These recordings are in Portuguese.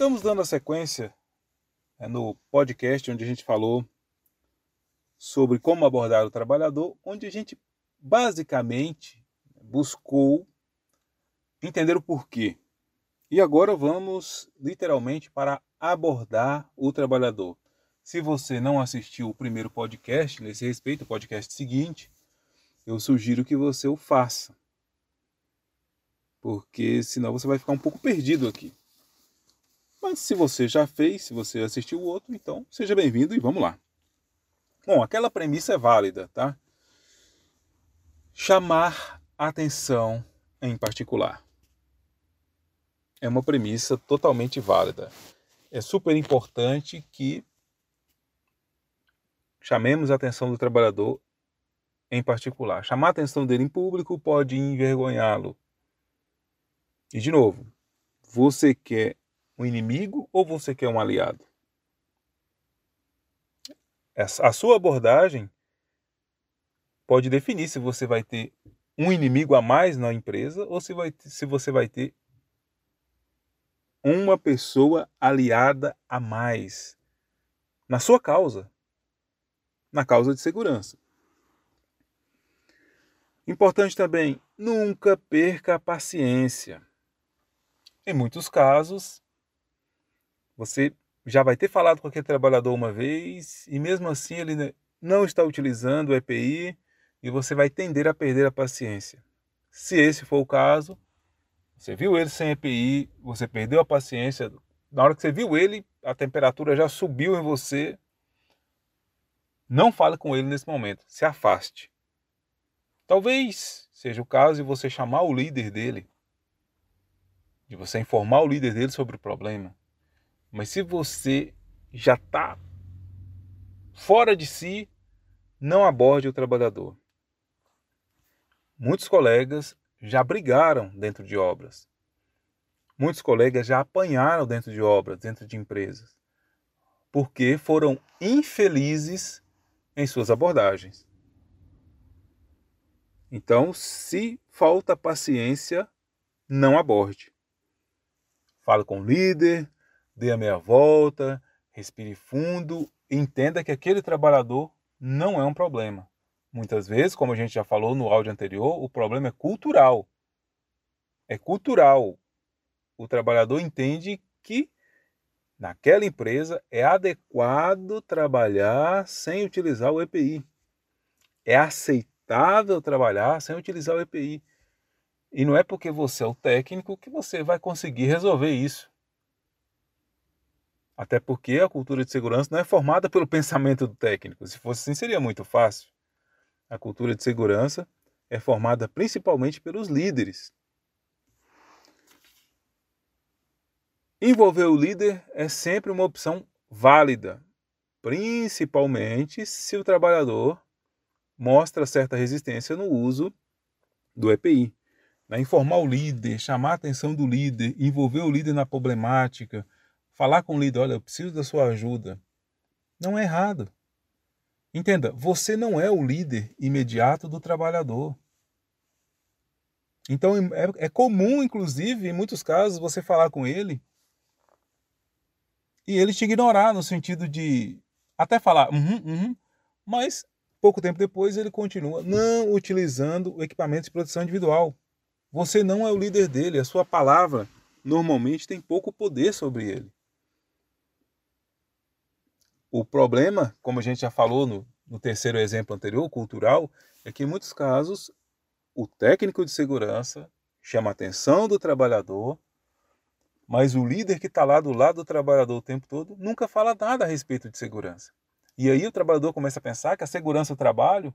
Estamos dando a sequência é, no podcast onde a gente falou sobre como abordar o trabalhador, onde a gente basicamente buscou entender o porquê. E agora vamos literalmente para abordar o trabalhador. Se você não assistiu o primeiro podcast nesse respeito, o podcast seguinte, eu sugiro que você o faça. Porque senão você vai ficar um pouco perdido aqui. Mas se você já fez, se você assistiu o outro, então seja bem-vindo e vamos lá. Bom, aquela premissa é válida, tá? Chamar atenção em particular. É uma premissa totalmente válida. É super importante que chamemos a atenção do trabalhador em particular. Chamar a atenção dele em público pode envergonhá-lo. E de novo, você quer um inimigo ou você quer um aliado? A sua abordagem pode definir se você vai ter um inimigo a mais na empresa ou se, vai, se você vai ter uma pessoa aliada a mais na sua causa, na causa de segurança. Importante também, nunca perca a paciência. Em muitos casos, você já vai ter falado com aquele trabalhador uma vez e mesmo assim ele não está utilizando o EPI e você vai tender a perder a paciência. Se esse for o caso, você viu ele sem EPI, você perdeu a paciência. Na hora que você viu ele, a temperatura já subiu em você. Não fale com ele nesse momento, se afaste. Talvez seja o caso de você chamar o líder dele, de você informar o líder dele sobre o problema. Mas se você já está fora de si, não aborde o trabalhador. Muitos colegas já brigaram dentro de obras. Muitos colegas já apanharam dentro de obras, dentro de empresas, porque foram infelizes em suas abordagens. Então, se falta paciência, não aborde. Fale com o líder, dê a meia volta, respire fundo entenda que aquele trabalhador não é um problema. Muitas vezes, como a gente já falou no áudio anterior, o problema é cultural. É cultural. O trabalhador entende que naquela empresa é adequado trabalhar sem utilizar o EPI. É aceitável trabalhar sem utilizar o EPI. E não é porque você é o técnico que você vai conseguir resolver isso. Até porque a cultura de segurança não é formada pelo pensamento do técnico. Se fosse assim, seria muito fácil. A cultura de segurança é formada principalmente pelos líderes. Envolver o líder é sempre uma opção válida, principalmente se o trabalhador mostra certa resistência no uso do EPI. Né? Informar o líder, chamar a atenção do líder, envolver o líder na problemática, falar com o líder, olha, eu preciso da sua ajuda, não é errado. Entenda, você não é o líder imediato do trabalhador. Então é, é, comum, inclusive, em muitos casos, você falar com ele e ele te ignorar no sentido de até falar, uhum, uhum, mas pouco tempo depois ele continua não utilizando o equipamento de proteção individual. Você não é o líder dele, a sua palavra normalmente tem pouco poder sobre ele. O problema, como a gente já falou no, no terceiro exemplo anterior, cultural, é que em muitos casos o técnico de segurança chama a atenção do trabalhador, mas o líder que está lá do lado do trabalhador o tempo todo nunca fala nada a respeito de segurança. E aí o trabalhador começa a pensar que a segurança do trabalho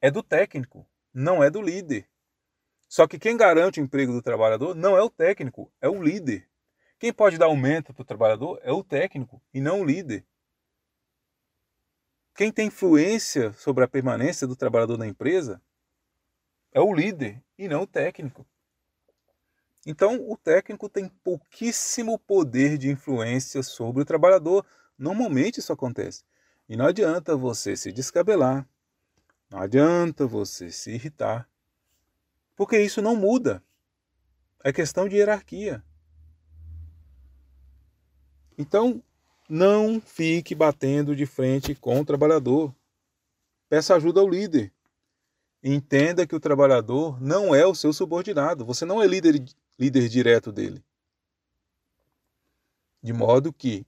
é do técnico, não é do líder. Só que quem garante o emprego do trabalhador não é o técnico, é o líder. Quem pode dar aumento para o trabalhador é o técnico e não o líder. Quem tem influência sobre a permanência do trabalhador na empresa é o líder e não o técnico. Então, o técnico tem pouquíssimo poder de influência sobre o trabalhador. Normalmente isso acontece. E não adianta você se descabelar, não adianta você se irritar, porque isso não muda. É questão de hierarquia. Então, não fique batendo de frente com o trabalhador. Peça ajuda ao líder. Entenda que o trabalhador não é o seu subordinado. Você não é líder, líder direto dele. De modo que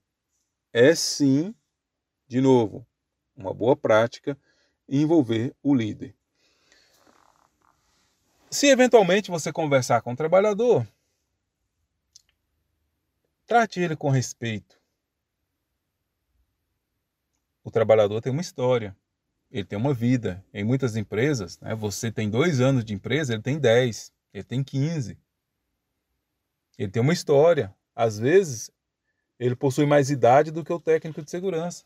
é sim, de novo, uma boa prática envolver o líder. Se eventualmente você conversar com o trabalhador, trate ele com respeito. O trabalhador tem uma história, ele tem uma vida. Em muitas empresas, né, você tem dois anos de empresa, ele tem dez, ele tem quinze. Ele tem uma história. Às vezes, ele possui mais idade do que o técnico de segurança.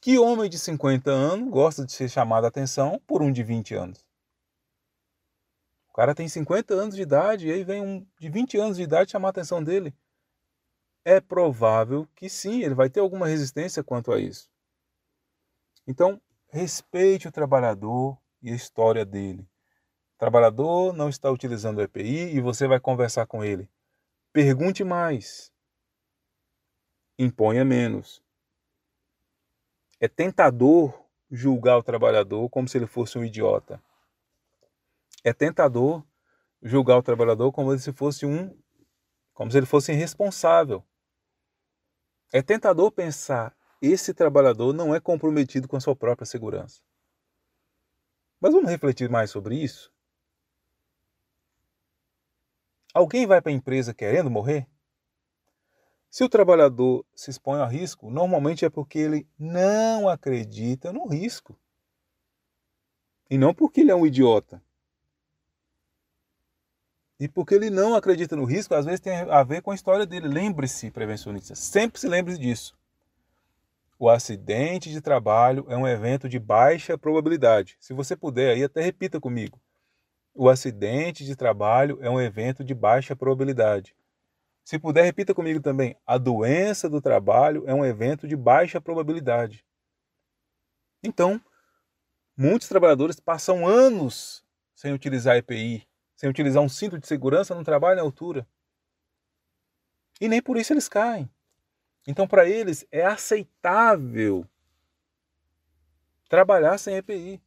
Que homem de 50 anos gosta de ser chamado a atenção por um de 20 anos? O cara tem 50 anos de idade e aí vem um de 20 anos de idade chamar a atenção dele. É provável que sim, ele vai ter alguma resistência quanto a isso. Então, respeite o trabalhador e a história dele. O trabalhador não está utilizando o EPI e você vai conversar com ele. Pergunte mais imponha menos. É tentador julgar o trabalhador como se ele fosse um idiota. É tentador julgar o trabalhador como se fosse um como se ele fosse irresponsável. É tentador pensar esse trabalhador não é comprometido com a sua própria segurança. Mas vamos refletir mais sobre isso? Alguém vai para a empresa querendo morrer? Se o trabalhador se expõe a risco, normalmente é porque ele não acredita no risco. E não porque ele é um idiota. E porque ele não acredita no risco, às vezes tem a ver com a história dele. Lembre-se, prevencionista, sempre se lembre disso. O acidente de trabalho é um evento de baixa probabilidade. Se você puder, aí até repita comigo. O acidente de trabalho é um evento de baixa probabilidade. Se puder, repita comigo também. A doença do trabalho é um evento de baixa probabilidade. Então, muitos trabalhadores passam anos sem utilizar EPI, sem utilizar um cinto de segurança no trabalho à altura. E nem por isso eles caem. Então, para eles, é aceitável trabalhar sem EPI.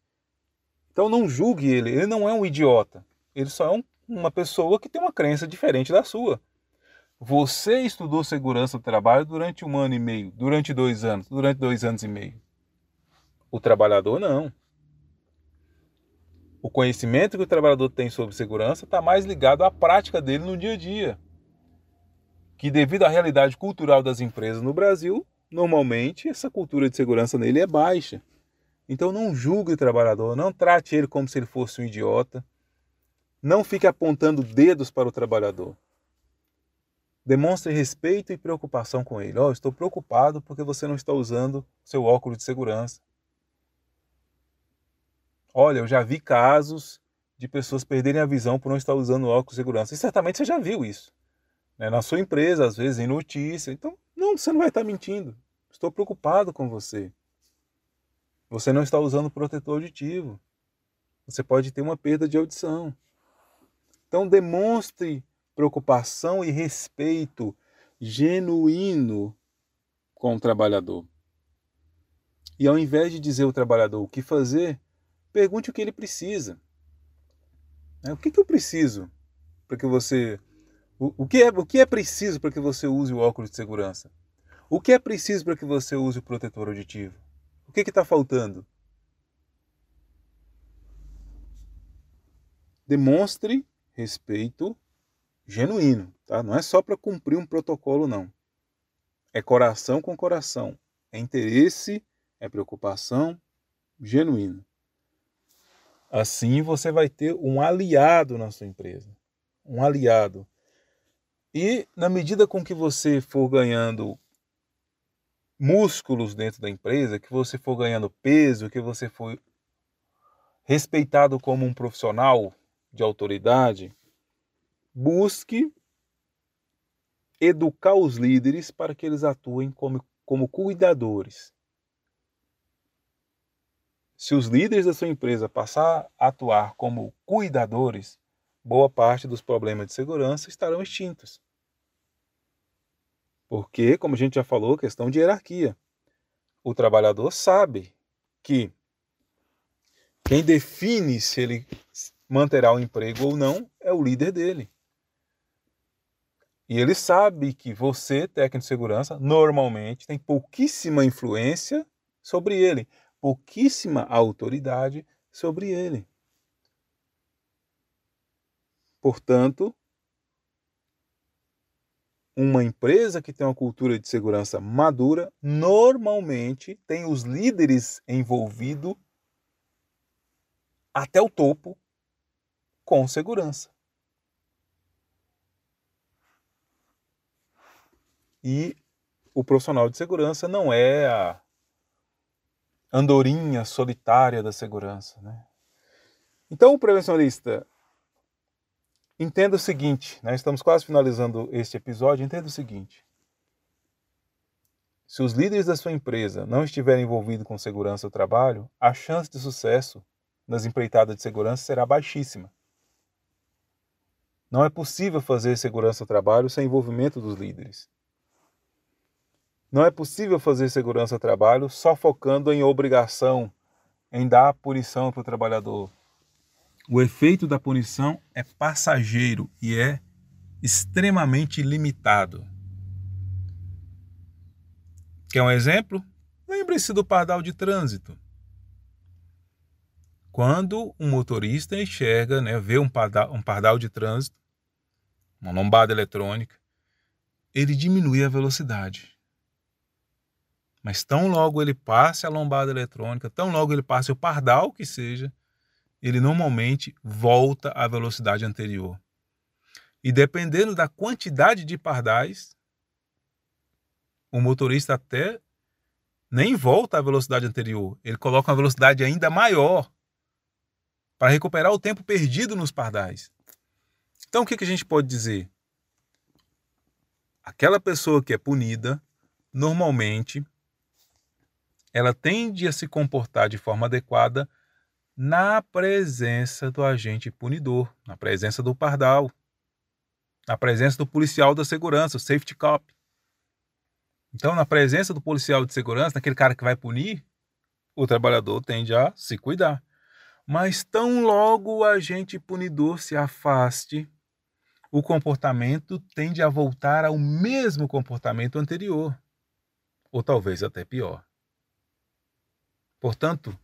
Então, não julgue ele. Ele não é um idiota. Ele só é um, uma pessoa que tem uma crença diferente da sua. Você estudou segurança do trabalho durante um ano e meio, durante dois anos, durante dois anos e meio. O trabalhador não. O conhecimento que o trabalhador tem sobre segurança está mais ligado à prática dele no dia a dia. Que devido à realidade cultural das empresas no Brasil, normalmente essa cultura de segurança nele é baixa. Então não julgue o trabalhador, não trate ele como se ele fosse um idiota. Não fique apontando dedos para o trabalhador. Demonstre respeito e preocupação com ele. oh, estou preocupado porque você não está usando seu óculos de segurança. Olha, eu já vi casos de pessoas perderem a visão por não estar usando óculos de segurança. E certamente você já viu isso. Né? Na sua empresa, às vezes em notícia. Então, não, você não vai estar mentindo. Estou preocupado com você. Você não está usando protetor auditivo. Você pode ter uma perda de audição. Então, demonstre preocupação e respeito genuíno com o trabalhador. E ao invés de dizer ao trabalhador o que fazer, pergunte o que ele precisa. Né, o que, que eu preciso para que você. O, o, que é, o que é preciso para que você use o óculos de segurança? O que é preciso para que você use o protetor auditivo? O que está faltando? Demonstre respeito genuíno, tá? Não é só para cumprir um protocolo, não. É coração com coração. É interesse, é preocupação genuína. Assim você vai ter um aliado na sua empresa. Um aliado. E na medida com que você for ganhando músculos dentro da empresa, que você for ganhando peso, que você for respeitado como um profissional de autoridade, busque educar os líderes para que eles atuem como, como cuidadores. Se os líderes da sua empresa passar a atuar como cuidadores, boa parte dos problemas de segurança estarão extintos. Porque, como a gente já falou, questão de hierarquia. O trabalhador sabe que quem define se ele manterá o emprego ou não é o líder dele. E ele sabe que você, técnico de segurança, normalmente tem pouquíssima influência sobre ele, pouquíssima autoridade sobre ele. Portanto, uma empresa que tem uma cultura de segurança madura normalmente tem os líderes envolvidos até o topo com segurança. E o profissional de segurança não é a andorinha solitária da segurança. Né? Então, o prevencionista, entenda o seguinte: né? estamos quase finalizando este episódio. Entenda o seguinte: se os líderes da sua empresa não estiverem envolvidos com segurança do trabalho, a chance de sucesso nas empreitadas de segurança será baixíssima. Não é possível fazer segurança do trabalho sem envolvimento dos líderes. Não é possível fazer segurança do trabalho só focando em obrigação, em dar punição para o trabalhador. O efeito da punição é passageiro e é extremamente limitado. Quer um exemplo? Lembre-se do pardal de trânsito. Quando um motorista enxerga, né, vê um pardal, um pardal de trânsito, uma lombada eletrônica, ele diminui a velocidade. Mas tão logo ele passe a lombada eletrônica, tão logo ele passe o pardal que seja, ele normalmente volta à velocidade anterior. E dependendo da quantidade de pardais, o motorista até nem volta à velocidade anterior, ele coloca uma velocidade ainda maior para recuperar o tempo perdido nos pardais. Então o que, que a gente pode dizer? Aquela pessoa que é punida, normalmente ela tende a se comportar de forma adequada na presença do agente punidor, na presença do pardal, na presença do policial da segurança, o safety cop. Então, na presença do policial de segurança, naquele cara que vai punir, o trabalhador tende a se cuidar. Mas tão logo o agente punidor se afaste, o comportamento tende a voltar ao mesmo comportamento anterior, ou talvez até pior. Portanto,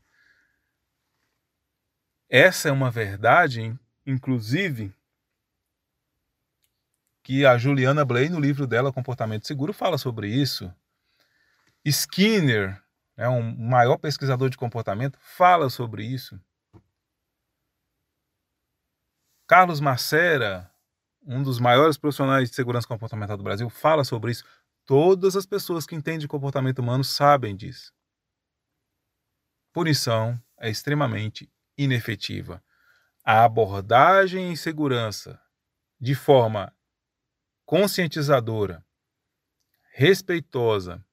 essa é uma verdade, inclusive, que a Juliana Blay, no livro dela, Comportamento Seguro, fala sobre isso. Skinner, né, um maior pesquisador de comportamento, fala sobre isso. Carlos Macera, um dos maiores profissionais de segurança comportamental do Brasil, fala sobre isso. Todas as pessoas que entendem comportamento humano sabem disso punição é extremamente inefetiva. A abordagem em segurança de forma conscientizadora, respeitosa,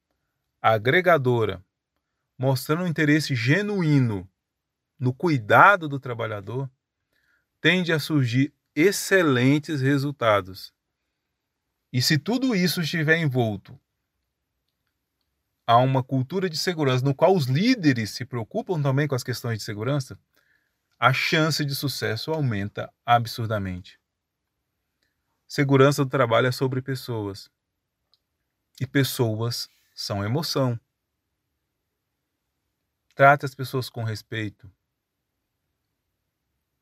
agregadora, mostrando um interesse genuíno no cuidado do trabalhador, tende a surgir excelentes resultados. E se tudo isso estiver envolto a uma cultura de segurança no qual os líderes se preocupam também com as questões de segurança, a chance de sucesso aumenta absurdamente. Segurança do trabalho é sobre pessoas. E pessoas são emoção. Trate as pessoas com respeito.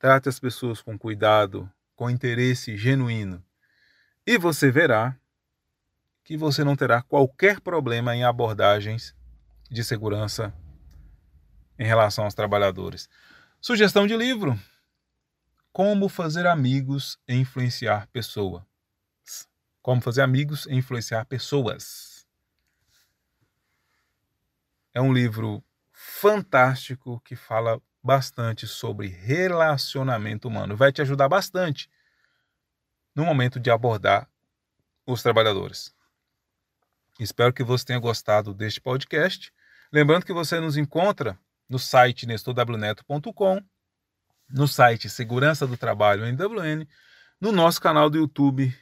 Trate as pessoas com cuidado, com interesse genuíno. E você verá que você não terá qualquer problema em abordagens de segurança em relação aos trabalhadores. Sugestão de livro: Como fazer amigos e influenciar pessoas. Como fazer amigos e influenciar pessoas. É um livro fantástico que fala bastante sobre relacionamento humano. Vai te ajudar bastante no momento de abordar os trabalhadores. Espero que você tenha gostado deste podcast. Lembrando que você nos encontra no site nestorwneto.com, no site Segurança do Trabalho em WN, no nosso canal do YouTube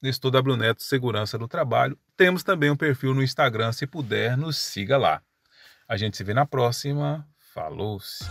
Nestor W Neto Segurança do Trabalho. Temos também um perfil no Instagram, se puder, nos siga lá. A gente se vê na próxima. Falou-se.